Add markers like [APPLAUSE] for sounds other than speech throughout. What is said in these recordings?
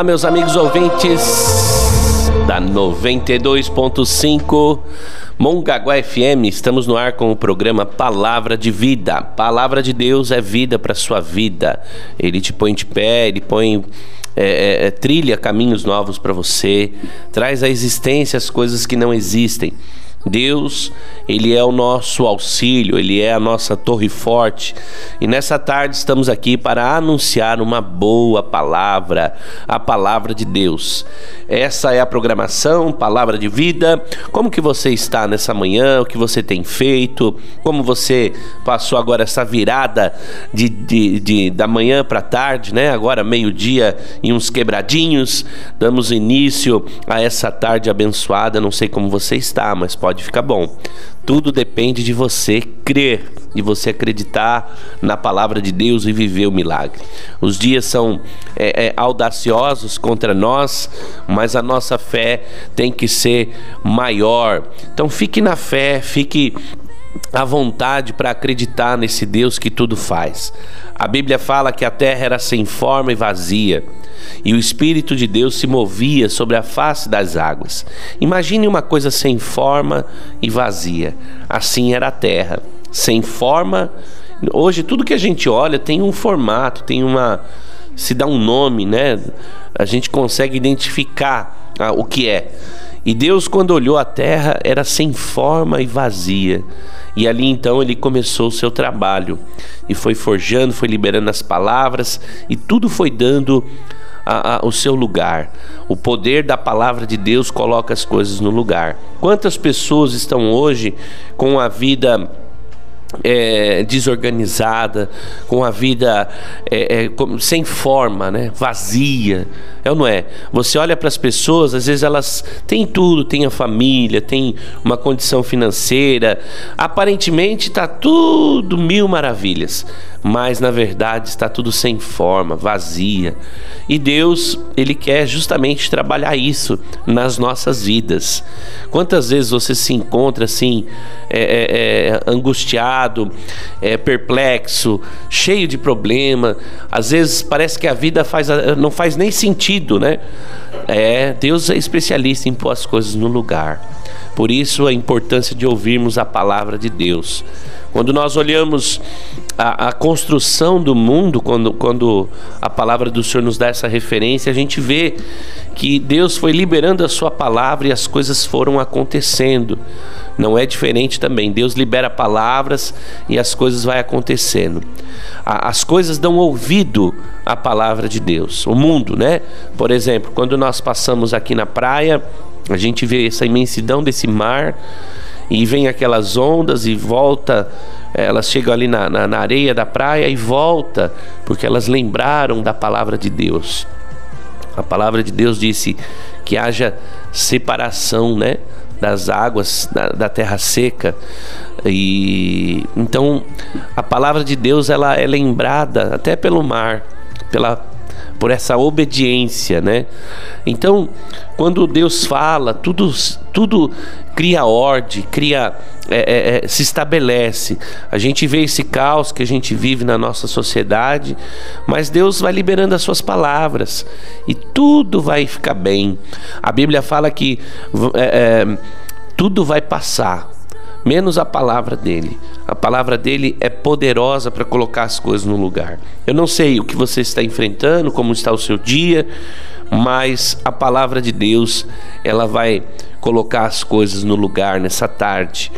Olá, meus amigos ouvintes da 92.5 Mongaguá FM. Estamos no ar com o programa Palavra de Vida. Palavra de Deus é vida para sua vida. Ele te põe de pé, ele põe é, é, é trilha caminhos novos para você, traz à existência as coisas que não existem. Deus, Ele é o nosso auxílio, Ele é a nossa torre forte. E nessa tarde estamos aqui para anunciar uma boa palavra, a palavra de Deus. Essa é a programação, palavra de vida. Como que você está nessa manhã? O que você tem feito? Como você passou agora essa virada de, de, de da manhã para tarde, né? Agora meio-dia e uns quebradinhos. Damos início a essa tarde abençoada. Não sei como você está, mas pode pode ficar bom. Tudo depende de você crer, de você acreditar na palavra de Deus e viver o milagre. Os dias são é, é, audaciosos contra nós, mas a nossa fé tem que ser maior. Então fique na fé, fique à vontade para acreditar nesse Deus que tudo faz. A Bíblia fala que a terra era sem forma e vazia, e o Espírito de Deus se movia sobre a face das águas. Imagine uma coisa sem forma e vazia. Assim era a terra, sem forma. Hoje tudo que a gente olha tem um formato, tem uma se dá um nome, né? A gente consegue identificar ah, o que é. E Deus, quando olhou a terra, era sem forma e vazia. E ali então ele começou o seu trabalho e foi forjando, foi liberando as palavras e tudo foi dando a, a, o seu lugar. O poder da palavra de Deus coloca as coisas no lugar. Quantas pessoas estão hoje com a vida é, desorganizada, com a vida é, é, sem forma, né? vazia. É ou não é? Você olha para as pessoas, às vezes elas têm tudo, têm a família, têm uma condição financeira, aparentemente está tudo mil maravilhas, mas na verdade está tudo sem forma, vazia. E Deus, Ele quer justamente trabalhar isso nas nossas vidas. Quantas vezes você se encontra assim, é, é, perplexo, cheio de problema, às vezes parece que a vida faz, não faz nem sentido, né? É, Deus é especialista em pôr as coisas no lugar. Por isso a importância de ouvirmos a palavra de Deus. Quando nós olhamos a, a, construção do mundo, quando, quando a palavra do Senhor nos dá essa referência, a gente vê que Deus foi liberando a sua palavra e as coisas foram acontecendo. Não é diferente também. Deus libera palavras e as coisas vão acontecendo. As coisas dão ouvido à palavra de Deus. O mundo, né? Por exemplo, quando nós passamos aqui na praia, a gente vê essa imensidão desse mar e vem aquelas ondas e volta, elas chegam ali na, na, na areia da praia e volta, porque elas lembraram da palavra de Deus. A palavra de Deus disse que haja separação, né? das águas da, da, terra seca e então a palavra de Deus ela é lembrada até pelo mar pela por essa obediência, né? Então, quando Deus fala, tudo, tudo cria ordem, cria, é, é, é, se estabelece. A gente vê esse caos que a gente vive na nossa sociedade, mas Deus vai liberando as suas palavras e tudo vai ficar bem. A Bíblia fala que é, é tudo vai passar menos a palavra dele. A palavra dele é poderosa para colocar as coisas no lugar. Eu não sei o que você está enfrentando, como está o seu dia, mas a palavra de Deus, ela vai colocar as coisas no lugar nessa tarde.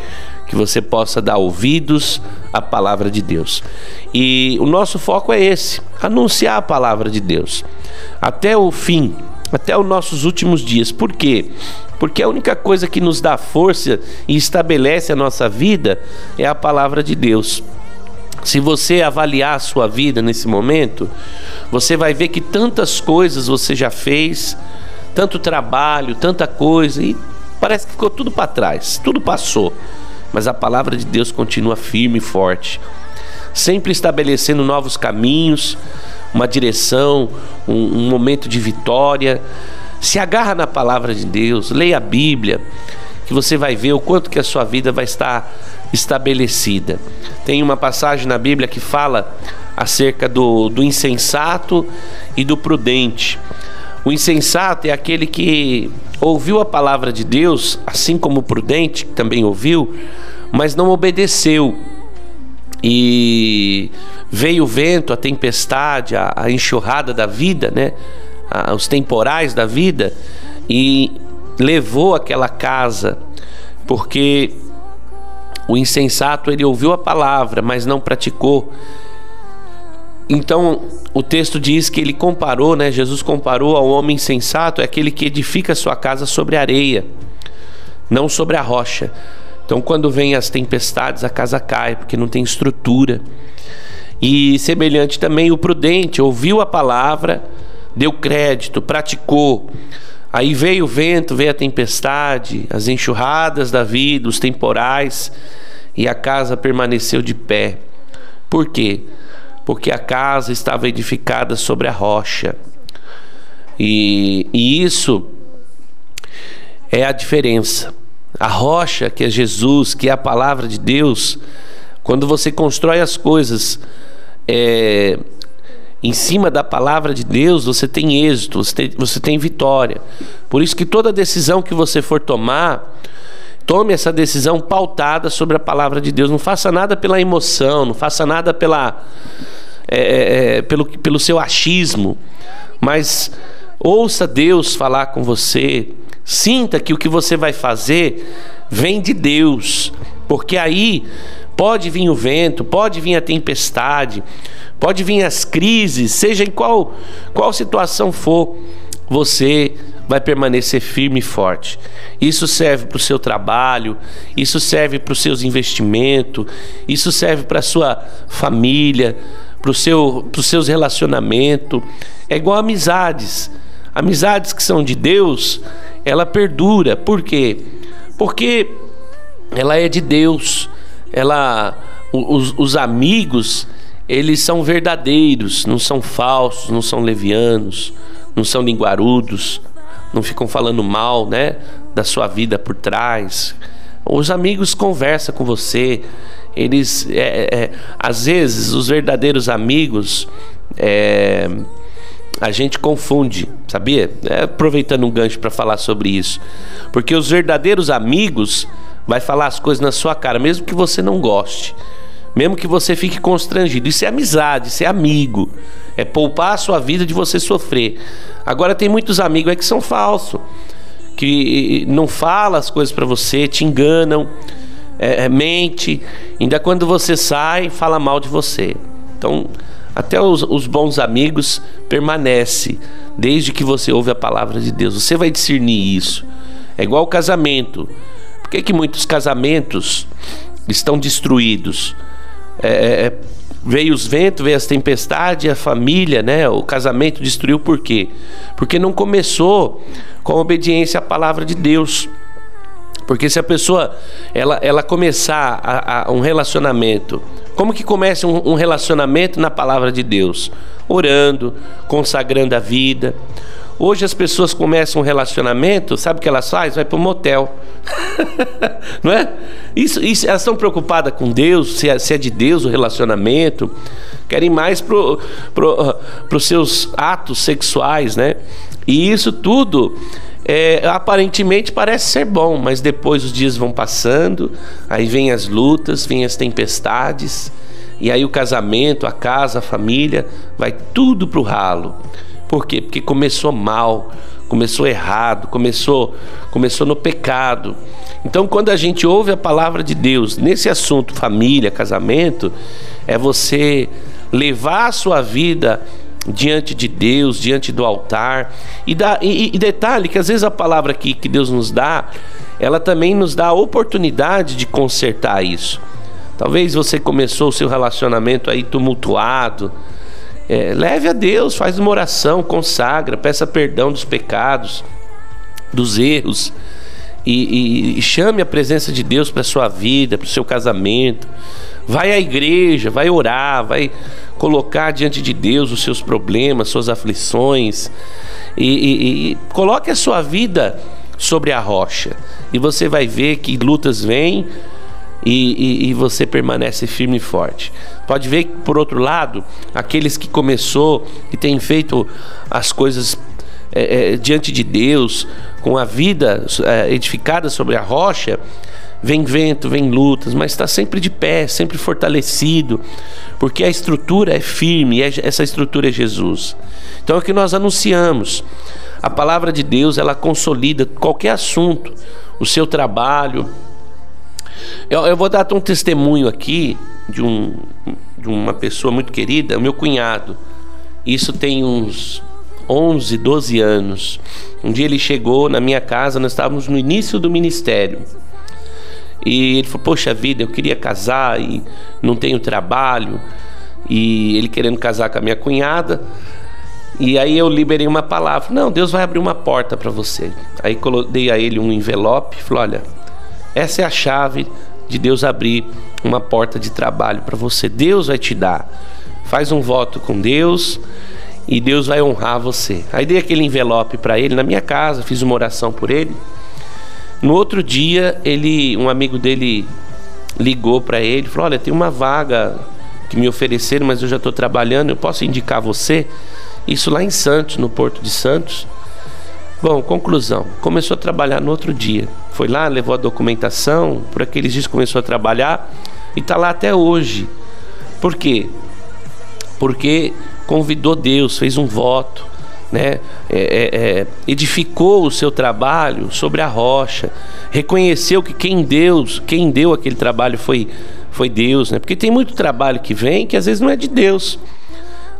Que você possa dar ouvidos à palavra de Deus. E o nosso foco é esse: anunciar a palavra de Deus até o fim, até os nossos últimos dias. Por quê? Porque a única coisa que nos dá força e estabelece a nossa vida é a palavra de Deus. Se você avaliar a sua vida nesse momento, você vai ver que tantas coisas você já fez, tanto trabalho, tanta coisa, e parece que ficou tudo para trás, tudo passou. Mas a palavra de Deus continua firme e forte, sempre estabelecendo novos caminhos, uma direção, um, um momento de vitória. Se agarra na palavra de Deus, leia a Bíblia, que você vai ver o quanto que a sua vida vai estar estabelecida. Tem uma passagem na Bíblia que fala acerca do, do insensato e do prudente. O insensato é aquele que ouviu a palavra de Deus, assim como o prudente, que também ouviu, mas não obedeceu. E veio o vento, a tempestade, a, a enxurrada da vida, né? A, os temporais da vida, e levou aquela casa, porque o insensato ele ouviu a palavra, mas não praticou. Então, o texto diz que ele comparou, né? Jesus comparou ao homem sensato, é aquele que edifica sua casa sobre areia, não sobre a rocha. Então, quando vem as tempestades, a casa cai, porque não tem estrutura. E semelhante também o prudente, ouviu a palavra, deu crédito, praticou. Aí veio o vento, veio a tempestade, as enxurradas da vida, os temporais, e a casa permaneceu de pé. Por quê? Porque a casa estava edificada sobre a rocha. E, e isso é a diferença. A rocha, que é Jesus, que é a palavra de Deus, quando você constrói as coisas é, em cima da palavra de Deus, você tem êxito, você tem, você tem vitória. Por isso que toda decisão que você for tomar, tome essa decisão pautada sobre a palavra de Deus. Não faça nada pela emoção, não faça nada pela, é, é, é pelo, pelo seu achismo, mas ouça Deus falar com você. Sinta que o que você vai fazer vem de Deus, porque aí Pode vir o vento, pode vir a tempestade, pode vir as crises, seja em qual, qual situação for, você vai permanecer firme e forte. Isso serve para o seu trabalho, isso serve para os seus investimentos, isso serve para a sua família, para seu, os seus relacionamentos. É igual amizades. Amizades que são de Deus, ela perdura. Por quê? Porque ela é de Deus ela, os, os amigos, eles são verdadeiros, não são falsos, não são levianos, não são linguarudos, não ficam falando mal, né, da sua vida por trás. Os amigos conversam com você, eles, é, é, às vezes, os verdadeiros amigos, é, a gente confunde, sabia? É, aproveitando um gancho para falar sobre isso, porque os verdadeiros amigos vai falar as coisas na sua cara, mesmo que você não goste, mesmo que você fique constrangido. Isso é amizade, isso é amigo, é poupar a sua vida de você sofrer. Agora tem muitos amigos que são falsos, que não falam as coisas para você, te enganam, é, é, mente, ainda quando você sai, fala mal de você. Então, até os, os bons amigos permanece desde que você ouve a palavra de Deus. Você vai discernir isso. É igual o casamento que, que muitos casamentos estão destruídos? É, é, é, veio os ventos, veio as tempestades, a família, né? O casamento destruiu por quê? Porque não começou com obediência à palavra de Deus. Porque se a pessoa ela, ela começar a, a um relacionamento, como que começa um, um relacionamento na palavra de Deus? Orando, consagrando a vida. Hoje as pessoas começam um relacionamento, sabe o que elas fazem? Vai para o motel. [LAUGHS] não é? Isso, isso, elas estão preocupadas com Deus, se é, se é de Deus o relacionamento, querem mais para pro, pro, os seus atos sexuais, né? E isso tudo é, aparentemente parece ser bom, mas depois os dias vão passando, aí vem as lutas, vem as tempestades, e aí o casamento, a casa, a família, vai tudo para o ralo. Por quê? Porque começou mal, começou errado, começou, começou no pecado. Então, quando a gente ouve a palavra de Deus nesse assunto família, casamento, é você levar a sua vida diante de Deus, diante do altar. E, dá, e, e, detalhe que às vezes a palavra que, que Deus nos dá, ela também nos dá a oportunidade de consertar isso. Talvez você começou o seu relacionamento aí tumultuado, é, leve a Deus, faz uma oração, consagra, peça perdão dos pecados, dos erros. E, e, e chame a presença de Deus para sua vida, para o seu casamento. Vai à igreja, vai orar, vai colocar diante de Deus os seus problemas, suas aflições. E, e coloque a sua vida sobre a rocha. E você vai ver que lutas vêm e, e, e, você permanece firme e forte. Pode ver que, por outro lado, aqueles que começou e têm feito as coisas é, é, diante de Deus, com a vida é, edificada sobre a rocha, vem vento, vem lutas, mas está sempre de pé, sempre fortalecido, porque a estrutura é firme e é, essa estrutura é Jesus. Então é o que nós anunciamos. A palavra de Deus ela consolida qualquer assunto, o seu trabalho. Eu, eu vou dar um testemunho aqui de, um, de uma pessoa muito querida, meu cunhado. Isso tem uns 11, 12 anos. Um dia ele chegou na minha casa, nós estávamos no início do ministério. E ele falou: Poxa vida, eu queria casar e não tenho trabalho. E ele querendo casar com a minha cunhada. E aí eu liberei uma palavra: Não, Deus vai abrir uma porta para você. Aí dei a ele um envelope. Falei: Olha, essa é a chave de Deus abrir uma porta de trabalho para você. Deus vai te dar. Faz um voto com Deus e Deus vai honrar você. Aí dei aquele envelope para ele na minha casa, fiz uma oração por ele. No outro dia, ele, um amigo dele ligou para ele, falou: "Olha, tem uma vaga que me ofereceram, mas eu já estou trabalhando, eu posso indicar você?" Isso lá em Santos, no Porto de Santos. Bom, conclusão, começou a trabalhar no outro dia. Foi lá, levou a documentação, por aqueles dias começou a trabalhar e está lá até hoje. Por quê? Porque convidou Deus, fez um voto, né? É, é, é, edificou o seu trabalho sobre a rocha, reconheceu que quem Deus, quem deu aquele trabalho foi, foi Deus, né? Porque tem muito trabalho que vem que às vezes não é de Deus.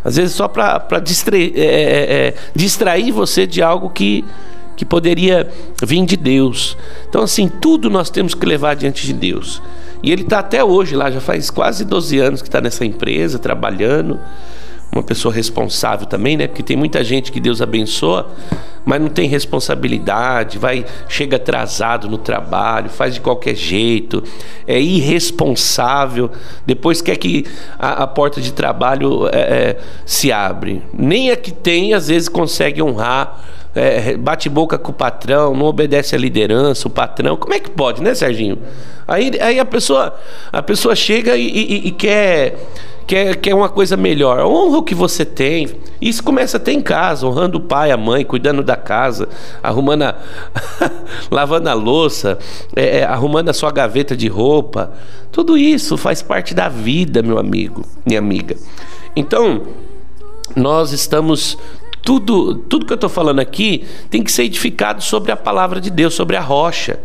Às vezes só para distrair, é, é, é, distrair você de algo que, que poderia vir de Deus. Então, assim, tudo nós temos que levar diante de Deus. E ele está até hoje lá, já faz quase 12 anos que está nessa empresa, trabalhando uma pessoa responsável também, né? Porque tem muita gente que Deus abençoa, mas não tem responsabilidade, vai chega atrasado no trabalho, faz de qualquer jeito, é irresponsável. Depois quer que a, a porta de trabalho é, é, se abre. Nem a que tem às vezes consegue honrar. É, bate boca com o patrão, não obedece à liderança, o patrão. Como é que pode, né, Serginho? Aí, aí a pessoa a pessoa chega e, e, e quer quer, quer uma coisa melhor. Honra o que você tem. Isso começa até em casa, honrando o pai, a mãe, cuidando da casa, arrumando a... [LAUGHS] lavando a louça, é, é, arrumando a sua gaveta de roupa. Tudo isso faz parte da vida, meu amigo, minha amiga. Então, nós estamos tudo, tudo que eu estou falando aqui tem que ser edificado sobre a palavra de Deus, sobre a rocha.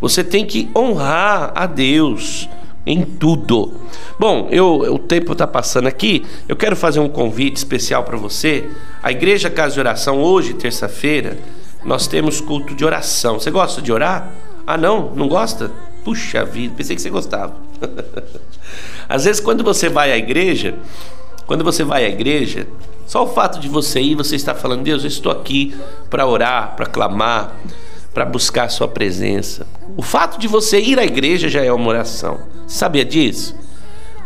Você tem que honrar a Deus em tudo. Bom, eu, o tempo está passando aqui. Eu quero fazer um convite especial para você. A Igreja Casa de Oração, hoje, terça-feira, nós temos culto de oração. Você gosta de orar? Ah, não? Não gosta? Puxa vida, pensei que você gostava. [LAUGHS] Às vezes, quando você vai à igreja, quando você vai à igreja, só o fato de você ir, você está falando, Deus, eu estou aqui para orar, para clamar, para buscar a sua presença. O fato de você ir à igreja já é uma oração. Sabia disso?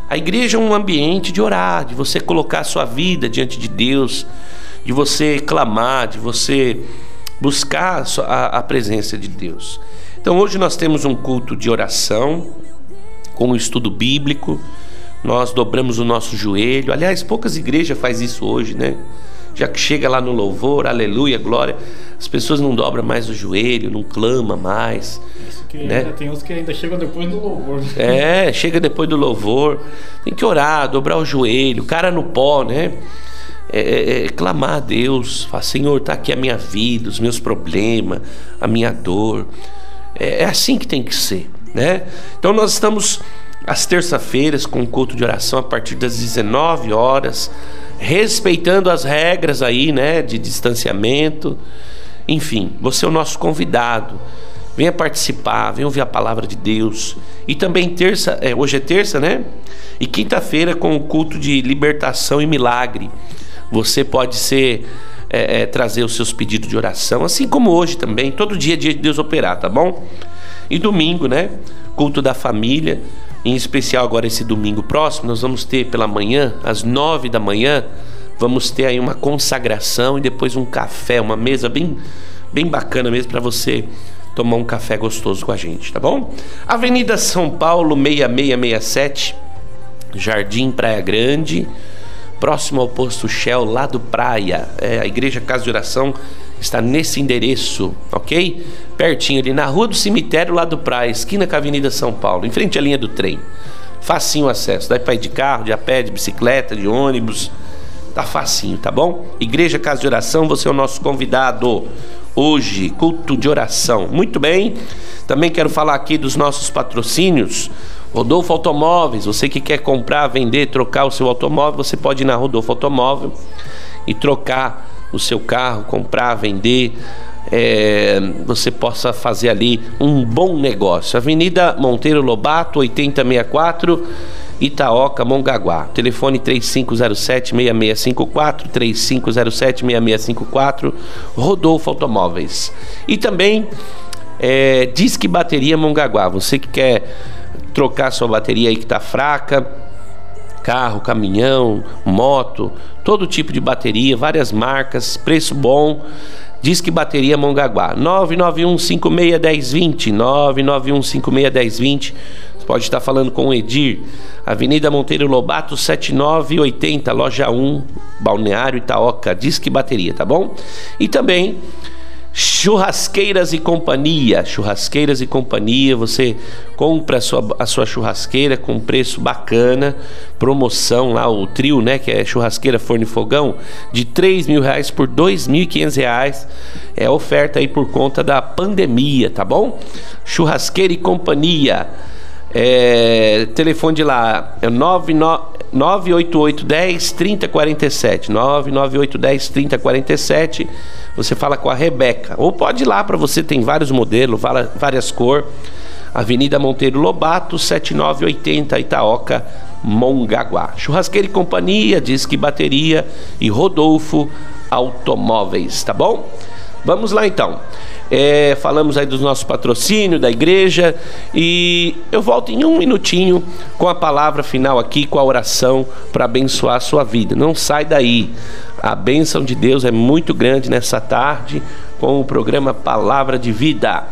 A igreja é um ambiente de orar, de você colocar a sua vida diante de Deus, de você clamar, de você buscar a, a presença de Deus. Então hoje nós temos um culto de oração, com o estudo bíblico, nós dobramos o nosso joelho. Aliás, poucas igrejas faz isso hoje, né? Já que chega lá no louvor, aleluia, glória, as pessoas não dobram mais o joelho, não clama mais. Isso que né? ainda tem uns que ainda chegam depois do louvor. É, chega depois do louvor. Tem que orar, dobrar o joelho, cara no pó, né? É, é, é, clamar a Deus, falar, Senhor, está aqui a minha vida, os meus problemas, a minha dor. É, é assim que tem que ser, né? Então nós estamos às terça-feiras com o culto de oração a partir das 19 horas respeitando as regras aí, né, de distanciamento. Enfim, você é o nosso convidado. Venha participar, venha ouvir a palavra de Deus. E também terça, é, hoje é terça, né? E quinta-feira com o culto de libertação e milagre. Você pode ser é, é, trazer os seus pedidos de oração, assim como hoje também. Todo dia é dia de Deus operar, tá bom? E domingo, né? Culto da família. Em especial agora esse domingo próximo, nós vamos ter pela manhã, às nove da manhã, vamos ter aí uma consagração e depois um café, uma mesa bem, bem bacana mesmo para você tomar um café gostoso com a gente, tá bom? Avenida São Paulo 6667, Jardim Praia Grande, próximo ao posto Shell lá do Praia, é a Igreja Casa de Oração está nesse endereço, ok? Pertinho ali na Rua do Cemitério, lá do Praia, esquina com a Avenida São Paulo, em frente à linha do trem. Facinho o acesso, dá para ir de carro, de a pé, de bicicleta, de ônibus. Tá facinho, tá bom? Igreja Casa de Oração, você é o nosso convidado hoje, culto de oração. Muito bem. Também quero falar aqui dos nossos patrocínios. Rodolfo Automóveis, você que quer comprar, vender, trocar o seu automóvel, você pode ir na Rodolfo Automóvel e trocar o seu carro, comprar, vender. É, você possa fazer ali um bom negócio. Avenida Monteiro Lobato, 8064, Itaoca, Mongaguá. Telefone 3507-6654, 3507-6654, Rodolfo Automóveis. E também é, Disque Bateria Mongaguá. Você que quer trocar sua bateria aí que está fraca, carro, caminhão, moto, todo tipo de bateria, várias marcas, preço bom. Diz que bateria Mongaguá. 991561020, 991561020. Você pode estar falando com o Edir. Avenida Monteiro Lobato 7980, loja 1, Balneário Itaoca. Diz que bateria, tá bom? E também Churrasqueiras e Companhia. Churrasqueiras e Companhia, você compra a sua, a sua churrasqueira com preço bacana, promoção lá, o trio, né, que é churrasqueira forno e fogão, de 3 mil reais por 2.500 reais. É oferta aí por conta da pandemia, tá bom? Churrasqueira e Companhia. É, telefone de lá é 988 10 3047. 998 10 3047 você fala com a Rebeca. Ou pode ir lá para você, tem vários modelos, várias cores. Avenida Monteiro Lobato, 7980 Itaoca, Mongaguá. Churrasqueira e Companhia, Disque Bateria e Rodolfo Automóveis, tá bom? Vamos lá então. É, falamos aí dos nossos patrocínios da igreja e eu volto em um minutinho com a palavra final aqui, com a oração para abençoar a sua vida. Não sai daí. A bênção de Deus é muito grande nessa tarde com o programa Palavra de Vida.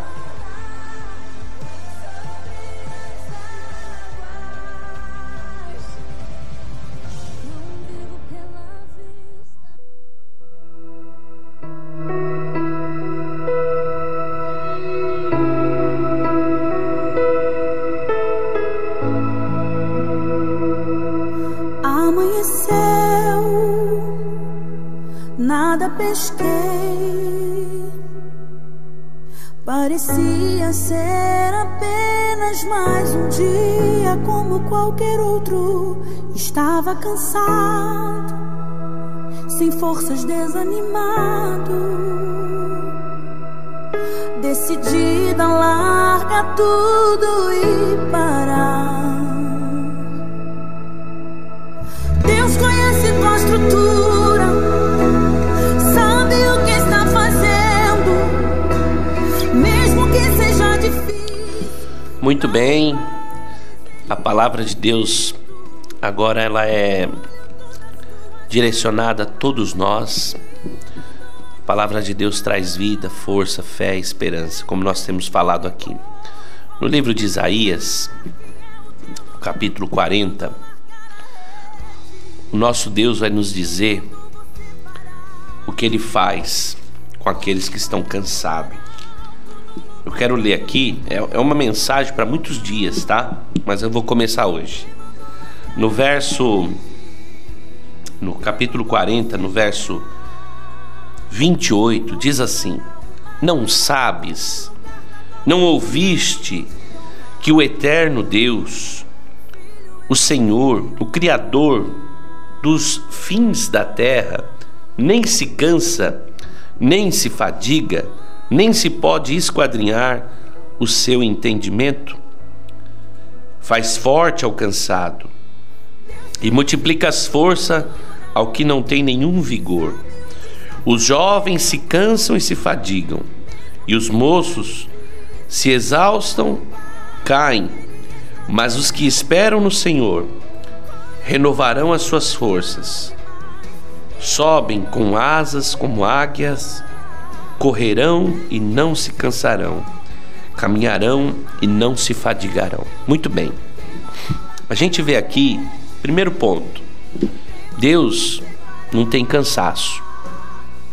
Um dia como qualquer outro. Estava cansado, sem forças, desanimado. Decidida a largar tudo e parar. Deus conhece tua estrutura. Muito bem. A palavra de Deus agora ela é direcionada a todos nós. A palavra de Deus traz vida, força, fé, esperança, como nós temos falado aqui. No livro de Isaías, capítulo 40, o nosso Deus vai nos dizer o que ele faz com aqueles que estão cansados eu quero ler aqui, é, é uma mensagem para muitos dias, tá? Mas eu vou começar hoje. No verso, no capítulo 40, no verso 28, diz assim: Não sabes, não ouviste que o eterno Deus, o Senhor, o Criador dos fins da terra, nem se cansa, nem se fadiga, nem se pode esquadrinhar o seu entendimento. Faz forte ao cansado e multiplica as forças ao que não tem nenhum vigor. Os jovens se cansam e se fadigam, e os moços se exaustam, caem, mas os que esperam no Senhor renovarão as suas forças. Sobem com asas como águias, correrão e não se cansarão, caminharão e não se fadigarão. Muito bem. A gente vê aqui, primeiro ponto, Deus não tem cansaço.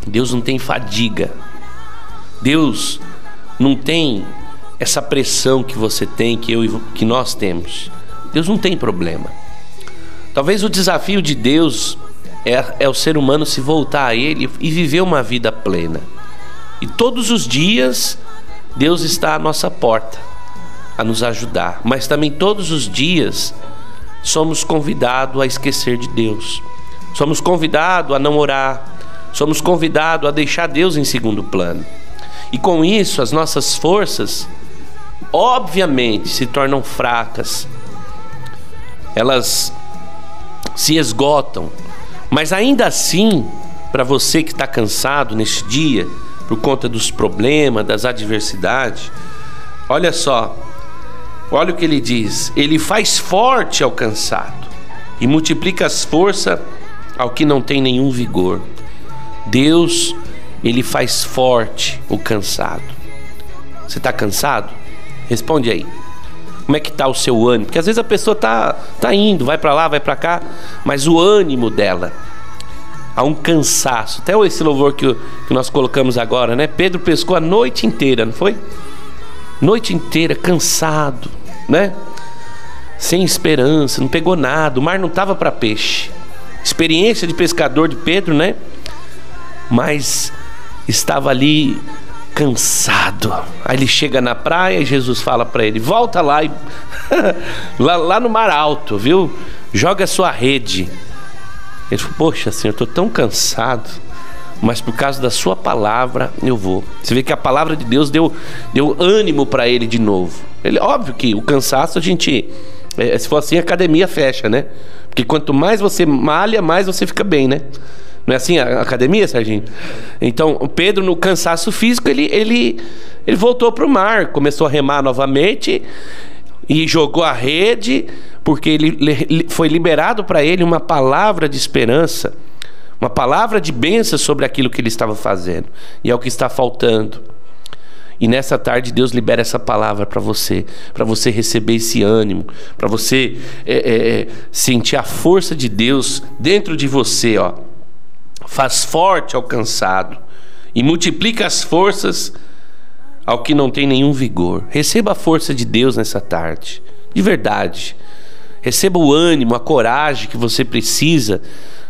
Deus não tem fadiga. Deus não tem essa pressão que você tem, que eu que nós temos. Deus não tem problema. Talvez o desafio de Deus é, é o ser humano se voltar a Ele e viver uma vida plena. E todos os dias Deus está à nossa porta a nos ajudar, mas também todos os dias somos convidados a esquecer de Deus. Somos convidados a não orar, somos convidados a deixar Deus em segundo plano. E com isso, as nossas forças, obviamente, se tornam fracas, elas se esgotam, mas ainda assim, para você que está cansado neste dia, por conta dos problemas, das adversidades, olha só, olha o que ele diz: Ele faz forte ao cansado e multiplica as forças ao que não tem nenhum vigor. Deus, ele faz forte o cansado. Você está cansado? Responde aí. Como é que está o seu ânimo? Porque às vezes a pessoa tá, tá indo, vai para lá, vai para cá, mas o ânimo dela há um cansaço. Até esse louvor que, que nós colocamos agora, né? Pedro pescou a noite inteira, não foi? Noite inteira, cansado, né? Sem esperança, não pegou nada, o mar não estava para peixe experiência de pescador de Pedro, né? Mas estava ali cansado. Aí ele chega na praia e Jesus fala para ele: volta lá, e... [LAUGHS] lá, lá no mar alto, viu? Joga a sua rede. Ele falou: Poxa, Senhor, estou tão cansado, mas por causa da Sua palavra eu vou. Você vê que a palavra de Deus deu, deu ânimo para ele de novo. Ele, óbvio que o cansaço a gente é, se for assim, a academia fecha, né? Porque quanto mais você malha, mais você fica bem, né? Não é assim a academia, Serginho? Então, o Pedro, no cansaço físico, ele, ele, ele voltou para o mar, começou a remar novamente e jogou a rede, porque ele, foi liberado para ele uma palavra de esperança, uma palavra de bênção sobre aquilo que ele estava fazendo. E é o que está faltando. E nessa tarde Deus libera essa palavra para você, para você receber esse ânimo, para você é, é, é, sentir a força de Deus dentro de você, ó. Faz forte ao cansado e multiplica as forças ao que não tem nenhum vigor. Receba a força de Deus nessa tarde, de verdade. Receba o ânimo, a coragem que você precisa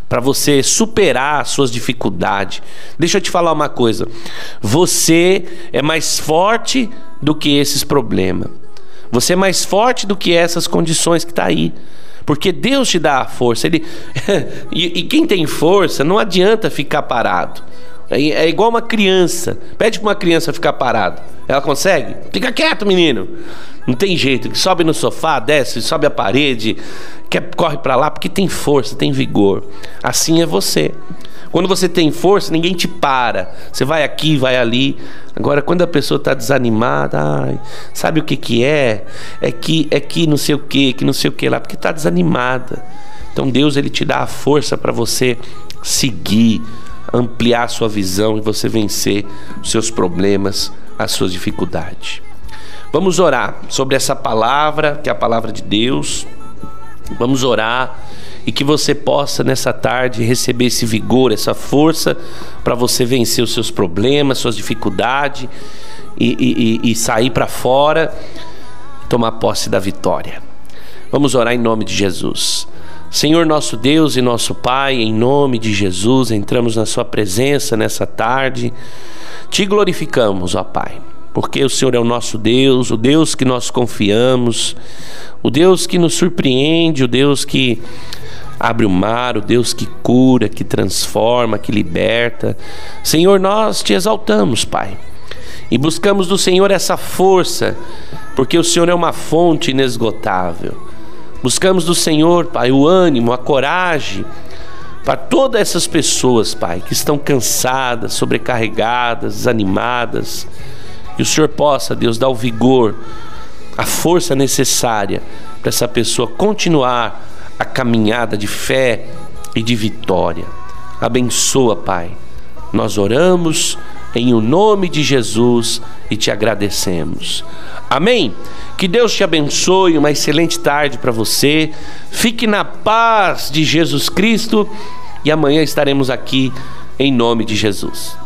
para você superar as suas dificuldades. Deixa eu te falar uma coisa. Você é mais forte do que esses problemas. Você é mais forte do que essas condições que está aí. Porque Deus te dá a força. Ele... [LAUGHS] e, e quem tem força não adianta ficar parado. É, é igual uma criança. Pede para uma criança ficar parada. Ela consegue? Fica quieto, menino. Não tem jeito. Sobe no sofá, desce, sobe a parede, quer, corre para lá porque tem força, tem vigor. Assim é você. Quando você tem força, ninguém te para. Você vai aqui, vai ali. Agora, quando a pessoa está desanimada, ai, sabe o que que é? É que é que não sei o que, que não sei o que lá, porque está desanimada. Então Deus ele te dá a força para você seguir, ampliar a sua visão e você vencer os seus problemas, as suas dificuldades. Vamos orar sobre essa palavra, que é a palavra de Deus. Vamos orar e que você possa nessa tarde receber esse vigor, essa força para você vencer os seus problemas, suas dificuldades e, e, e sair para fora e tomar posse da vitória. Vamos orar em nome de Jesus. Senhor nosso Deus e nosso Pai, em nome de Jesus, entramos na Sua presença nessa tarde. Te glorificamos, ó Pai porque o Senhor é o nosso Deus, o Deus que nós confiamos, o Deus que nos surpreende, o Deus que abre o mar, o Deus que cura, que transforma, que liberta. Senhor, nós te exaltamos, Pai, e buscamos do Senhor essa força, porque o Senhor é uma fonte inesgotável. Buscamos do Senhor, Pai, o ânimo, a coragem para todas essas pessoas, Pai, que estão cansadas, sobrecarregadas, desanimadas que o Senhor possa, Deus, dar o vigor, a força necessária para essa pessoa continuar a caminhada de fé e de vitória. Abençoa, Pai. Nós oramos em o nome de Jesus e te agradecemos. Amém? Que Deus te abençoe, uma excelente tarde para você. Fique na paz de Jesus Cristo e amanhã estaremos aqui em nome de Jesus.